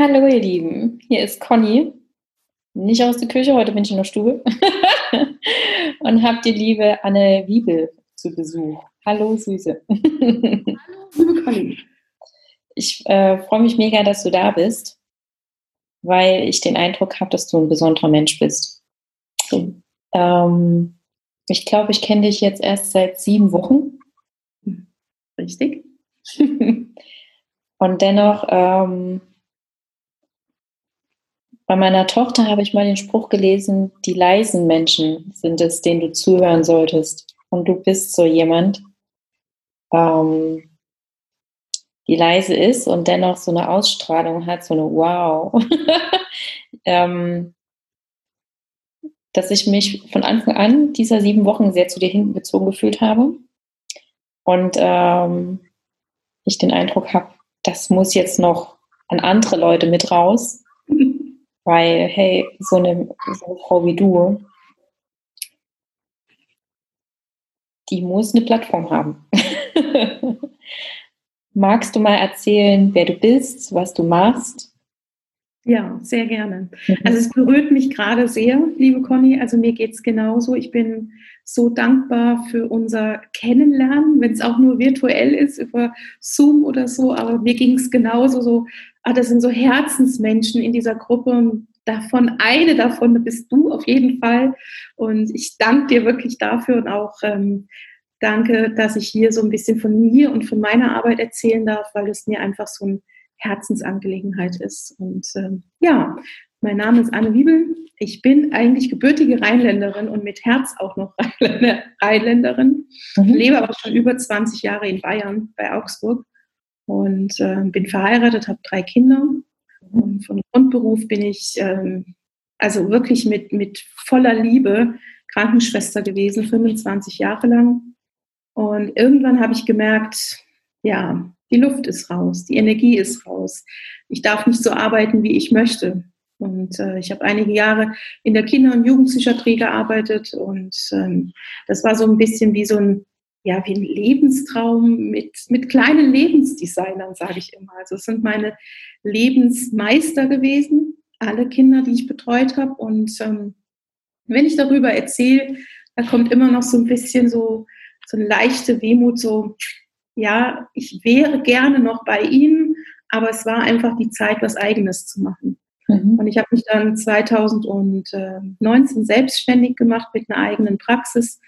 Hallo ihr Lieben, hier ist Conny. Nicht aus der Küche, heute bin ich in der Stube. und habt die liebe Anne Wiebel zu Besuch. Hallo Süße. Hallo liebe Conny. Ich äh, freue mich mega, dass du da bist, weil ich den Eindruck habe, dass du ein besonderer Mensch bist. Ähm, ich glaube, ich kenne dich jetzt erst seit sieben Wochen. Richtig. und dennoch ähm, bei meiner Tochter habe ich mal den Spruch gelesen, die leisen Menschen sind es, denen du zuhören solltest. Und du bist so jemand, ähm, die leise ist und dennoch so eine Ausstrahlung hat, so eine Wow. ähm, dass ich mich von Anfang an dieser sieben Wochen sehr zu dir hingezogen gefühlt habe. Und ähm, ich den Eindruck habe, das muss jetzt noch an andere Leute mit raus. Weil, hey, so eine, so eine Frau wie du, die muss eine Plattform haben. Magst du mal erzählen, wer du bist, was du machst? Ja, sehr gerne. Mhm. Also es berührt mich gerade sehr, liebe Conny. Also mir geht es genauso. Ich bin so dankbar für unser Kennenlernen, wenn es auch nur virtuell ist, über Zoom oder so. Aber mir ging es genauso so, ah, das sind so Herzensmenschen in dieser Gruppe und davon, eine davon bist du auf jeden Fall. Und ich danke dir wirklich dafür und auch ähm, danke, dass ich hier so ein bisschen von mir und von meiner Arbeit erzählen darf, weil es mir einfach so eine Herzensangelegenheit ist. Und ähm, ja, mein Name ist Anne Wiebel. Ich bin eigentlich gebürtige Rheinländerin und mit Herz auch noch Rheinländerin. Mhm. Lebe aber schon über 20 Jahre in Bayern, bei Augsburg. Und äh, bin verheiratet, habe drei Kinder. Und von Grundberuf bin ich ähm, also wirklich mit, mit voller Liebe Krankenschwester gewesen, 25 Jahre lang. Und irgendwann habe ich gemerkt, ja, die Luft ist raus, die Energie ist raus. Ich darf nicht so arbeiten, wie ich möchte. Und äh, ich habe einige Jahre in der Kinder- und Jugendpsychiatrie gearbeitet und ähm, das war so ein bisschen wie so ein, ja, wie ein Lebenstraum mit, mit kleinen Lebensdesignern, sage ich immer. Also es sind meine Lebensmeister gewesen, alle Kinder, die ich betreut habe. Und ähm, wenn ich darüber erzähle, da kommt immer noch so ein bisschen so, so eine leichte Wehmut, so, ja, ich wäre gerne noch bei Ihnen, aber es war einfach die Zeit, was Eigenes zu machen. Mhm. Und ich habe mich dann 2019 selbstständig gemacht mit einer eigenen Praxis.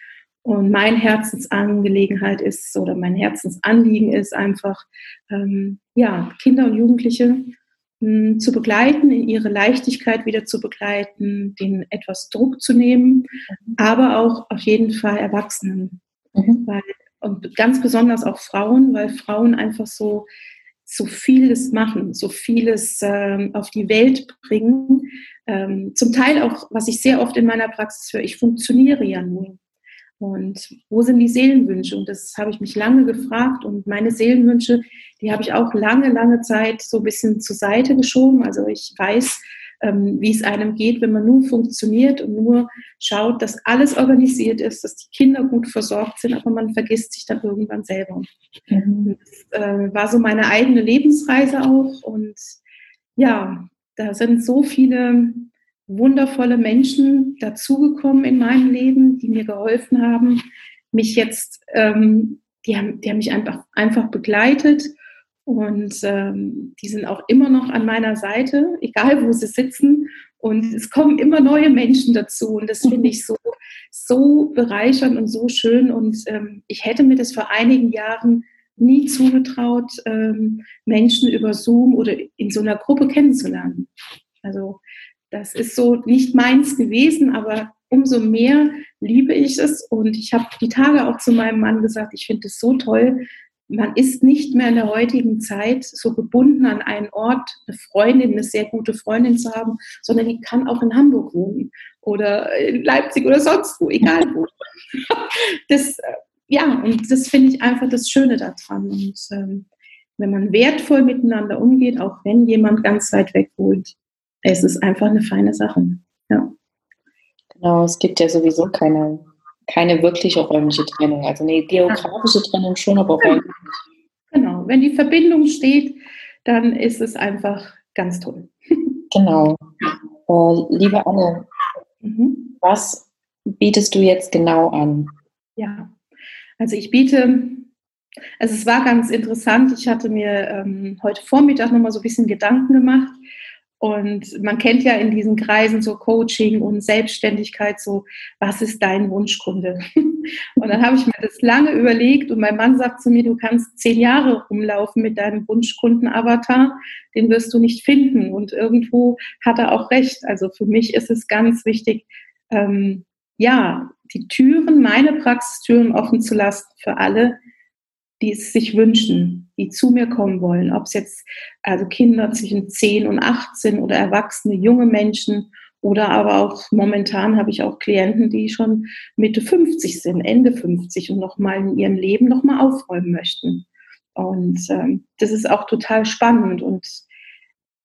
Und mein Herzensangelegenheit ist oder mein Herzensanliegen ist einfach, ähm, ja, Kinder und Jugendliche mh, hm, zu begleiten, in ihre Leichtigkeit wieder zu begleiten, denen etwas Druck zu nehmen, mhm. aber auch auf jeden Fall Erwachsenen. Mhm. Weil, und ganz besonders auch Frauen, weil Frauen einfach so, so vieles machen, so vieles ähm, auf die Welt bringen. Ähm, zum Teil auch, was ich sehr oft in meiner Praxis höre, ich funktioniere ja nur. Und wo sind die Seelenwünsche? Und das habe ich mich lange gefragt. Und meine Seelenwünsche, die habe ich auch lange, lange Zeit so ein bisschen zur Seite geschoben. Also ich weiß, ähm, wie es einem geht, wenn man nur funktioniert und nur schaut, dass alles organisiert ist, dass die Kinder gut versorgt sind, aber man vergisst sich dann irgendwann selber. Mhm. Das äh, war so meine eigene Lebensreise auch und ja, da sind so viele wundervolle Menschen dazugekommen in meinem Leben, die mir geholfen haben, mich jetzt, ähm, die, haben, die haben mich einfach, einfach begleitet und ähm, die sind auch immer noch an meiner Seite, egal wo sie sitzen. Und es kommen immer neue Menschen dazu. Und das finde ich so, so bereichernd und so schön. Und ähm, ich hätte mir das vor einigen Jahren nie zugetraut, ähm, Menschen über Zoom oder in so einer Gruppe kennenzulernen. Also das ist so nicht meins gewesen, aber umso mehr liebe ich es. Und ich habe die Tage auch zu meinem Mann gesagt, ich finde es so toll, man ist nicht mehr in der heutigen Zeit so gebunden an einen Ort, eine Freundin, eine sehr gute Freundin zu haben, sondern die kann auch in Hamburg wohnen oder in Leipzig oder sonst wo, egal wo. Das, äh, ja, und das finde ich einfach das Schöne daran. Und ähm, wenn man wertvoll miteinander umgeht, auch wenn jemand ganz weit weg wohnt, es ist einfach eine feine Sache. Ja. Genau, es gibt ja sowieso keine keine wirkliche räumliche Trennung. Also eine geografische Trennung schon, aber räumlich nicht. Genau, wenn die Verbindung steht, dann ist es einfach ganz toll. Genau. Äh, liebe Anne, mhm. was bietest du jetzt genau an? Ja, also ich biete, also es war ganz interessant, ich hatte mir ähm, heute Vormittag nochmal so ein bisschen Gedanken gemacht und man kennt ja in diesen Kreisen so Coaching und Selbstständigkeit, so, was ist dein Wunschkunde? Und dann habe ich mir das lange überlegt und mein Mann sagt zu mir, du kannst zehn Jahre rumlaufen mit deinem Wunschkunden-Avatar, den wirst du nicht finden. Und irgendwo hat er auch recht. Also für mich ist es ganz wichtig, ähm, ja, die Türen, meine Praxistüren offen zu lassen für alle, die es sich wünschen, die zu mir kommen wollen, ob es jetzt also Kinder zwischen 10 und 18 oder Erwachsene, junge Menschen oder aber auch momentan habe ich auch Klienten, die schon Mitte 50 sind, Ende 50 und nochmal in ihrem Leben nochmal aufräumen möchten. Und ähm, das ist auch total spannend und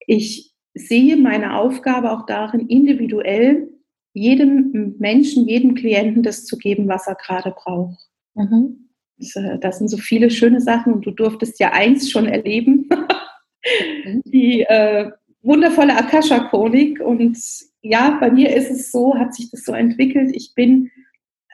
ich sehe meine Aufgabe auch darin, individuell jedem Menschen, jedem Klienten das zu geben, was er gerade braucht. Mhm. Äh, das sind so viele schöne Sachen und du durftest ja eins schon erleben, mhm. die äh, wundervolle Akasha-Chronik. Und ja, bei mir ist es so, hat sich das so entwickelt. Ich bin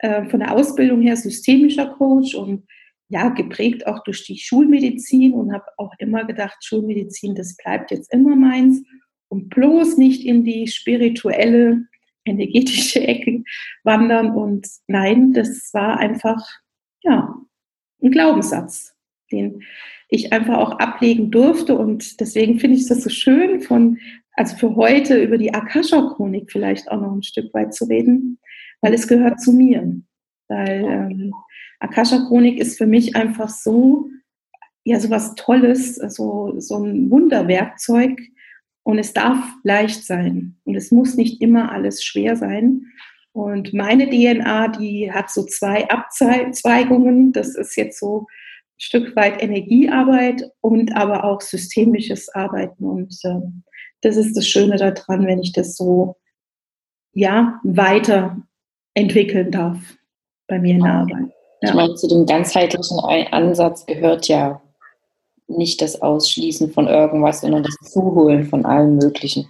äh, von der Ausbildung her systemischer Coach und ja, geprägt auch durch die Schulmedizin und habe auch immer gedacht, Schulmedizin, das bleibt jetzt immer meins und bloß nicht in die spirituelle, energetische Ecke wandern. Und nein, das war einfach, ja, ein Glaubenssatz, den ich einfach auch ablegen durfte. Und deswegen finde ich das so schön, von, also für heute über die Akasha-Chronik vielleicht auch noch ein Stück weit zu reden, weil es gehört zu mir. Weil ähm, Akasha-Chronik ist für mich einfach so, ja, so was Tolles, so, so ein Wunderwerkzeug. Und es darf leicht sein. Und es muss nicht immer alles schwer sein. Und meine DNA, die hat so zwei Abzweigungen. Das ist jetzt so ein Stück weit Energiearbeit und aber auch systemisches Arbeiten. Und äh, das ist das Schöne daran, wenn ich das so ja, weiterentwickeln darf bei mir in der Arbeit. Ja. Ich meine, zu dem ganzheitlichen Ansatz gehört ja nicht das Ausschließen von irgendwas, sondern das Zuholen von allem Möglichen.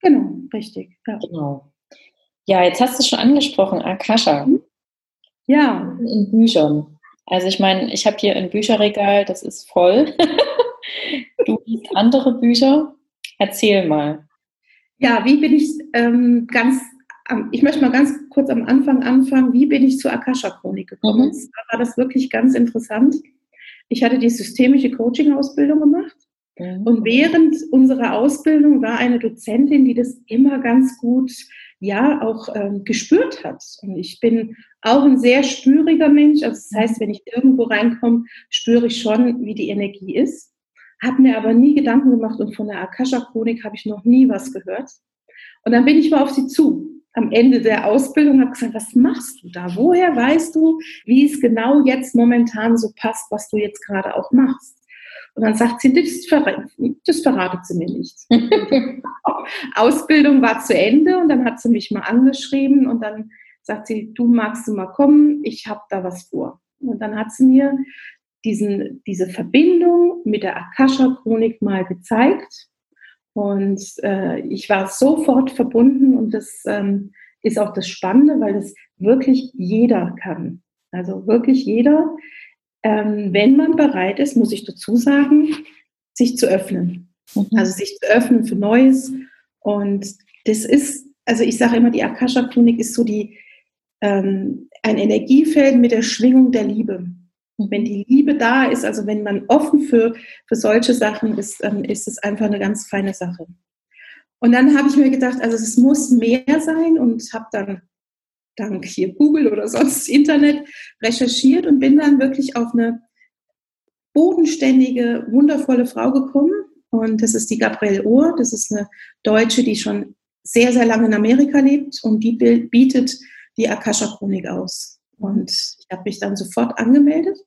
Genau, richtig. Ja. Genau. Ja, jetzt hast du es schon angesprochen, Akasha. Ja. In Büchern. Also ich meine, ich habe hier ein Bücherregal, das ist voll. du liest andere Bücher. Erzähl mal. Ja, wie bin ich ähm, ganz, ich möchte mal ganz kurz am Anfang anfangen, wie bin ich zur Akasha-Chronik gekommen? Mhm. War das wirklich ganz interessant. Ich hatte die systemische Coaching-Ausbildung gemacht mhm. und während unserer Ausbildung war eine Dozentin, die das immer ganz gut ja auch ähm, gespürt hat. Und ich bin auch ein sehr spüriger Mensch. Also das heißt, wenn ich irgendwo reinkomme, spüre ich schon, wie die Energie ist. Habe mir aber nie Gedanken gemacht und von der Akasha-Chronik habe ich noch nie was gehört. Und dann bin ich mal auf sie zu. Am Ende der Ausbildung habe gesagt, was machst du da? Woher weißt du, wie es genau jetzt momentan so passt, was du jetzt gerade auch machst? Und dann sagt sie, das, verrate, das verratet sie mir nicht. Ausbildung war zu Ende und dann hat sie mich mal angeschrieben und dann sagt sie, du magst du mal kommen, ich habe da was vor. Und dann hat sie mir diesen, diese Verbindung mit der Akasha-Chronik mal gezeigt. Und äh, ich war sofort verbunden und das ähm, ist auch das Spannende, weil das wirklich jeder kann. Also wirklich jeder ähm, wenn man bereit ist, muss ich dazu sagen, sich zu öffnen. Mhm. Also sich zu öffnen für Neues. Und das ist, also ich sage immer, die Akasha-Chronik ist so die, ähm, ein Energiefeld mit der Schwingung der Liebe. Und wenn die Liebe da ist, also wenn man offen für, für solche Sachen ist, dann ist es einfach eine ganz feine Sache. Und dann habe ich mir gedacht, also es muss mehr sein und habe dann dank hier Google oder sonst Internet recherchiert und bin dann wirklich auf eine bodenständige, wundervolle Frau gekommen. Und das ist die Gabrielle Ohr. Das ist eine Deutsche, die schon sehr, sehr lange in Amerika lebt und die bietet die Akasha-Chronik aus. Und ich habe mich dann sofort angemeldet.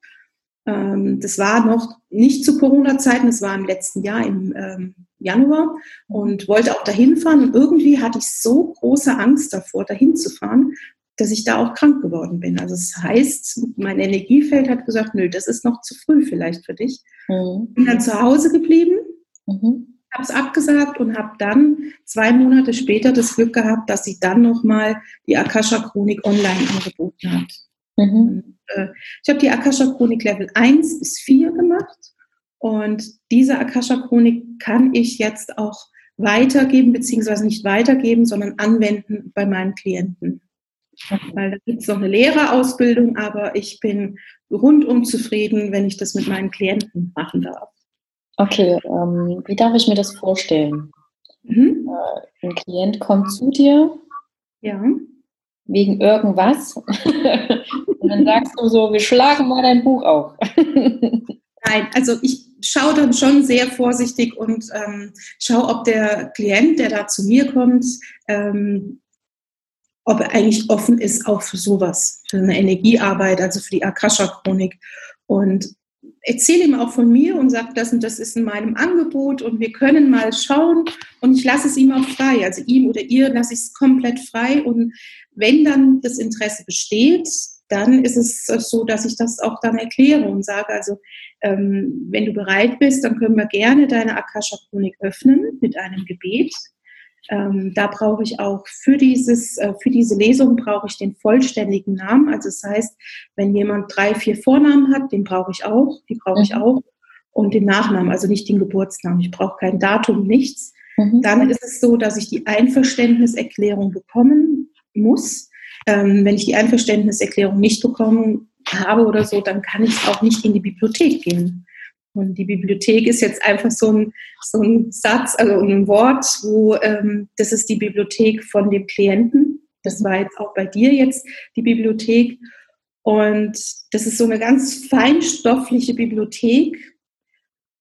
Ähm, das war noch nicht zu Corona-Zeiten, das war im letzten Jahr im ähm, Januar und wollte auch dahin fahren. Und irgendwie hatte ich so große Angst davor, dahin zu fahren, dass ich da auch krank geworden bin. Also das heißt, mein Energiefeld hat gesagt, nö, das ist noch zu früh vielleicht für dich. Mhm. Bin dann zu Hause geblieben, mhm. habe es abgesagt und habe dann zwei Monate später das Glück gehabt, dass sie dann nochmal die Akasha Chronik online angeboten hat. Mhm. Und, äh, ich habe die Akasha Chronik Level 1 bis 4 gemacht und diese Akasha Chronik kann ich jetzt auch weitergeben, beziehungsweise nicht weitergeben, sondern anwenden bei meinen Klienten. Weil da gibt es noch eine Lehrerausbildung, aber ich bin rundum zufrieden, wenn ich das mit meinen Klienten machen darf. Okay, ähm, wie darf ich mir das vorstellen? Mhm. Äh, ein Klient kommt zu dir. Ja. Wegen irgendwas. Und dann sagst du so, wir schlagen mal dein Buch auf. Nein, also ich schaue dann schon sehr vorsichtig und ähm, schaue, ob der Klient, der da zu mir kommt, ähm, ob er eigentlich offen ist auch für sowas, für eine Energiearbeit, also für die Akasha-Chronik. Und erzähle ihm auch von mir und sage, das und das ist in meinem Angebot und wir können mal schauen und ich lasse es ihm auch frei. Also ihm oder ihr lasse ich es komplett frei und wenn dann das Interesse besteht, dann ist es so, dass ich das auch dann erkläre und sage, also ähm, wenn du bereit bist, dann können wir gerne deine Akasha-Chronik öffnen mit einem Gebet. Ähm, da brauche ich auch für, dieses, äh, für diese Lesung brauche ich den vollständigen Namen. Also das heißt, wenn jemand drei, vier Vornamen hat, den brauche ich auch, die brauche ich mhm. auch. Und den Nachnamen, also nicht den Geburtsnamen. Ich brauche kein Datum, nichts. Mhm. Dann ist es so, dass ich die Einverständniserklärung bekommen muss. Ähm, wenn ich die Einverständniserklärung nicht bekommen habe oder so, dann kann ich auch nicht in die Bibliothek gehen. Und die Bibliothek ist jetzt einfach so ein, so ein Satz, also ein Wort, wo ähm, das ist die Bibliothek von dem Klienten. Das war jetzt auch bei dir jetzt die Bibliothek. Und das ist so eine ganz feinstoffliche Bibliothek.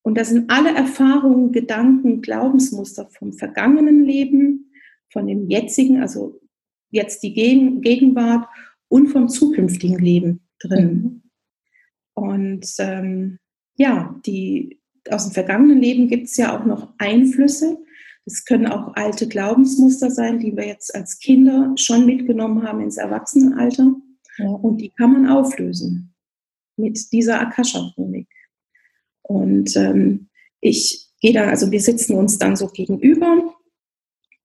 Und da sind alle Erfahrungen, Gedanken, Glaubensmuster vom vergangenen Leben, von dem jetzigen, also jetzt die Gegenwart und vom zukünftigen Leben drin. Mhm. Und ähm, ja, die, aus dem vergangenen Leben gibt es ja auch noch Einflüsse. Das können auch alte Glaubensmuster sein, die wir jetzt als Kinder schon mitgenommen haben ins Erwachsenenalter. Ja. Und die kann man auflösen mit dieser Akasha-Chronik. Und ähm, ich gehe dann, also wir sitzen uns dann so gegenüber.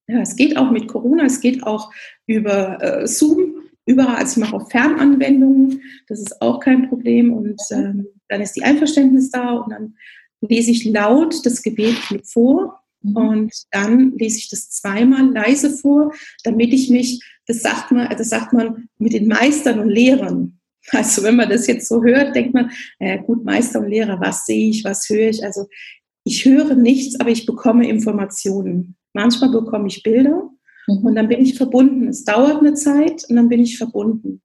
Ja, es geht auch mit Corona, es geht auch über äh, Zoom, überall. Also ich mache auch Fernanwendungen, das ist auch kein Problem. Und ähm, dann ist die Einverständnis da und dann lese ich laut das Gebet vor mhm. und dann lese ich das zweimal leise vor, damit ich mich, das sagt man, das sagt man mit den Meistern und Lehrern. Also wenn man das jetzt so hört, denkt man, äh, gut, Meister und Lehrer, was sehe ich, was höre ich? Also ich höre nichts, aber ich bekomme Informationen. Manchmal bekomme ich Bilder mhm. und dann bin ich verbunden. Es dauert eine Zeit und dann bin ich verbunden.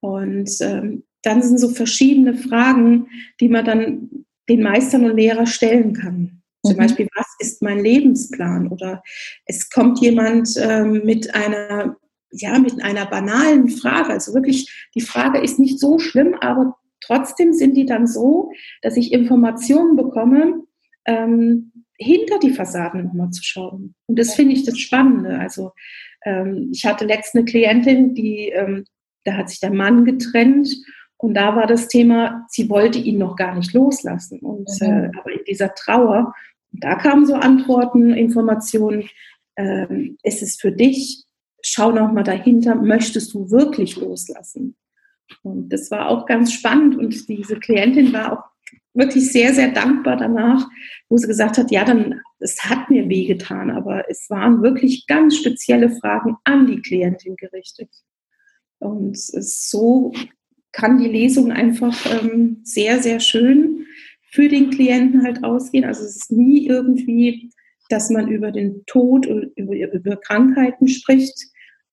Und ähm, dann sind so verschiedene Fragen, die man dann den Meistern und Lehrer stellen kann. Zum mhm. Beispiel, was ist mein Lebensplan? Oder es kommt jemand ähm, mit einer, ja, mit einer banalen Frage. Also wirklich, die Frage ist nicht so schlimm, aber trotzdem sind die dann so, dass ich Informationen bekomme, ähm, hinter die Fassaden nochmal zu schauen. Und das finde ich das Spannende. Also ähm, ich hatte letzte eine Klientin, die, ähm, da hat sich der Mann getrennt und da war das Thema, sie wollte ihn noch gar nicht loslassen. Und mhm. äh, aber in dieser Trauer, da kamen so Antworten, Informationen, äh, ist es für dich, schau noch mal dahinter, möchtest du wirklich loslassen? Und das war auch ganz spannend und diese Klientin war auch wirklich sehr, sehr dankbar danach, wo sie gesagt hat, ja, dann, es hat mir wehgetan, aber es waren wirklich ganz spezielle Fragen an die Klientin gerichtet. Und es ist so kann die Lesung einfach ähm, sehr, sehr schön für den Klienten halt ausgehen. Also es ist nie irgendwie, dass man über den Tod und über, über Krankheiten spricht.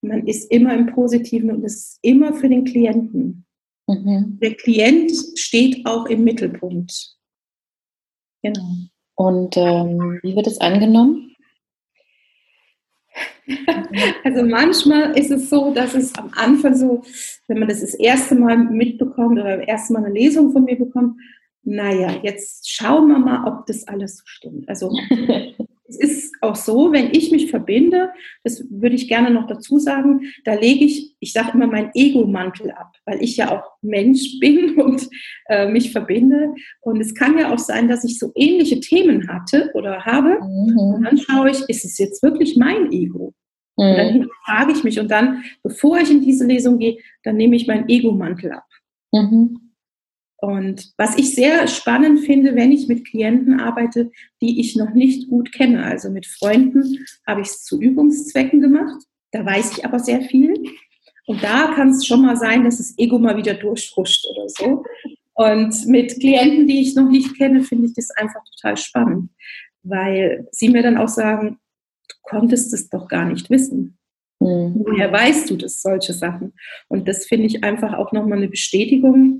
Man ist immer im Positiven und es ist immer für den Klienten. Mhm. Der Klient steht auch im Mittelpunkt. Genau. Und ähm, wie wird es angenommen? Also manchmal ist es so, dass es am Anfang so, wenn man das das erste Mal mitbekommt oder das erste Mal eine Lesung von mir bekommt, naja, jetzt schauen wir mal, ob das alles so stimmt. Also es ist auch so, wenn ich mich verbinde, das würde ich gerne noch dazu sagen, da lege ich, ich sage immer, mein Ego-Mantel ab, weil ich ja auch Mensch bin und äh, mich verbinde. Und es kann ja auch sein, dass ich so ähnliche Themen hatte oder habe. Mhm. Und dann schaue ich, ist es jetzt wirklich mein Ego? Mhm. Und dann frage ich mich und dann, bevor ich in diese Lesung gehe, dann nehme ich meinen Ego-Mantel ab. Mhm. Und was ich sehr spannend finde, wenn ich mit Klienten arbeite, die ich noch nicht gut kenne, also mit Freunden, habe ich es zu Übungszwecken gemacht. Da weiß ich aber sehr viel. Und da kann es schon mal sein, dass das Ego mal wieder durchhuscht oder so. Und mit Klienten, die ich noch nicht kenne, finde ich das einfach total spannend, weil sie mir dann auch sagen, konntest es doch gar nicht wissen. Mhm. Woher weißt du das, solche Sachen? Und das finde ich einfach auch nochmal eine Bestätigung,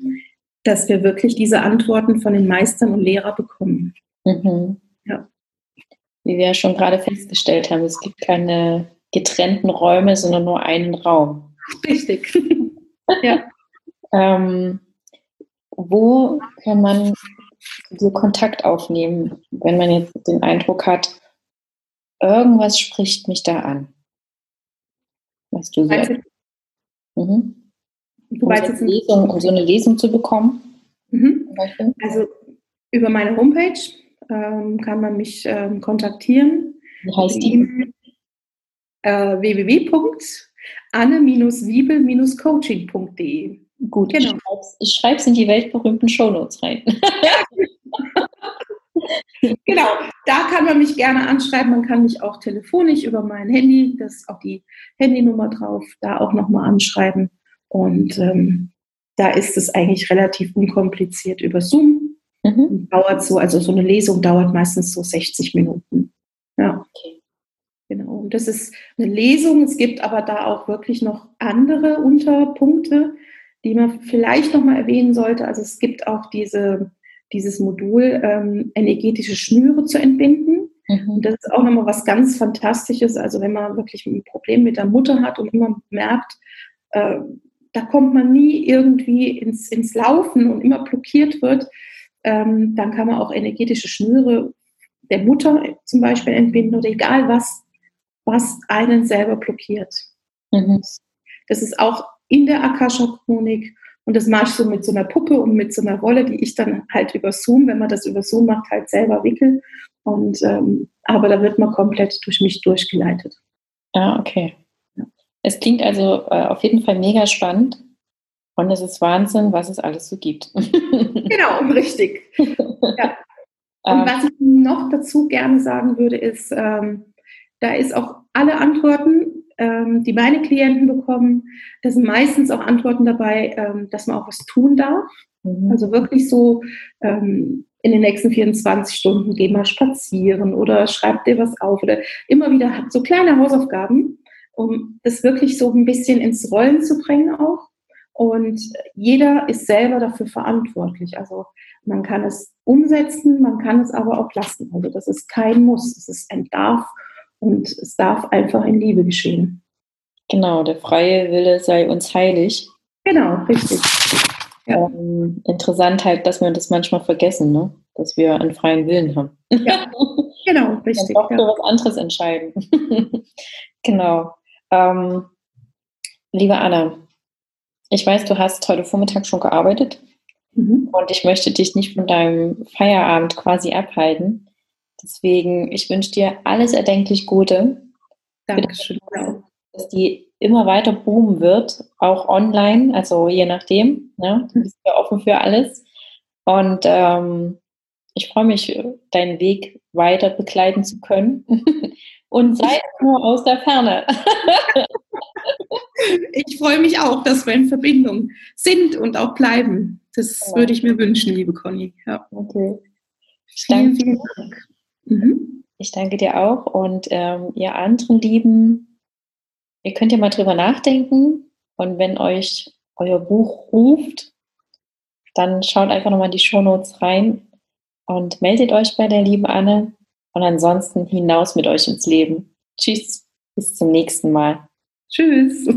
dass wir wirklich diese Antworten von den Meistern und Lehrern bekommen. Mhm. Ja. Wie wir ja schon gerade festgestellt haben, es gibt keine getrennten Räume, sondern nur einen Raum. Richtig. ja. ähm, wo kann man dir Kontakt aufnehmen, wenn man jetzt den Eindruck hat, irgendwas spricht mich da an? Was du sagst. Mhm. Du um, so Lesung, um so eine Lesung zu bekommen? Mhm. Also über meine Homepage ähm, kann man mich ähm, kontaktieren. Wie heißt die? Äh, www.anne-wiebel-coaching.de Gut, genau. ich schreibe es in die weltberühmten Shownotes rein. genau, da kann man mich gerne anschreiben. Man kann mich auch telefonisch über mein Handy, das ist auch die Handynummer drauf, da auch nochmal anschreiben. Und ähm, da ist es eigentlich relativ unkompliziert über Zoom. Mhm. Dauert so, also so eine Lesung dauert meistens so 60 Minuten. Ja. Okay. Genau. Und das ist eine Lesung. Es gibt aber da auch wirklich noch andere Unterpunkte, die man vielleicht nochmal erwähnen sollte. Also es gibt auch diese, dieses Modul ähm, energetische Schnüre zu entbinden. Mhm. Und das ist auch nochmal was ganz Fantastisches. Also wenn man wirklich ein Problem mit der Mutter hat und immer merkt, äh, da kommt man nie irgendwie ins, ins Laufen und immer blockiert wird, ähm, dann kann man auch energetische Schnüre der Mutter zum Beispiel entbinden oder egal was, was einen selber blockiert. Mhm. Das ist auch in der Akasha-Chronik und das mache ich so mit so einer Puppe und mit so einer Rolle, die ich dann halt über Zoom, wenn man das über Zoom macht, halt selber wickel. Und ähm, aber da wird man komplett durch mich durchgeleitet. Ah, okay. Es klingt also äh, auf jeden Fall mega spannend. Und es ist Wahnsinn, was es alles so gibt. genau, richtig. Ja. Und ähm. was ich noch dazu gerne sagen würde, ist, ähm, da ist auch alle Antworten, ähm, die meine Klienten bekommen, da sind meistens auch Antworten dabei, ähm, dass man auch was tun darf. Mhm. Also wirklich so ähm, in den nächsten 24 Stunden geh mal spazieren oder schreib dir was auf oder immer wieder so kleine Hausaufgaben, um das wirklich so ein bisschen ins Rollen zu bringen auch. Und jeder ist selber dafür verantwortlich. Also man kann es umsetzen, man kann es aber auch lassen. Also das ist kein Muss, es ist ein Darf und es darf einfach in Liebe geschehen. Genau, der freie Wille sei uns heilig. Genau, richtig. Ja. Ähm, interessant halt, dass wir das manchmal vergessen, ne? dass wir einen freien Willen haben. Ja, genau, richtig. Und auch für ja. was anderes entscheiden. genau. Ähm, liebe Anna, ich weiß, du hast heute Vormittag schon gearbeitet mhm. und ich möchte dich nicht von deinem Feierabend quasi abhalten. Deswegen, ich wünsche dir alles erdenklich Gute. Dankeschön. Dass die immer weiter boomen wird, auch online, also je nachdem. Ne? Du bist ja offen für alles. Und ähm, ich freue mich, deinen Weg weiter begleiten zu können. Und sei nur aus der Ferne. ich freue mich auch, dass wir in Verbindung sind und auch bleiben. Das ja. würde ich mir wünschen, liebe Conny. Ja. Okay. Vielen, vielen Dank. Mhm. Ich danke dir auch und ähm, ihr anderen Lieben, ihr könnt ja mal drüber nachdenken und wenn euch euer Buch ruft, dann schaut einfach nochmal in die Shownotes rein und meldet euch bei der lieben Anne und ansonsten hinaus mit euch ins Leben. Tschüss, bis zum nächsten Mal. Tschüss.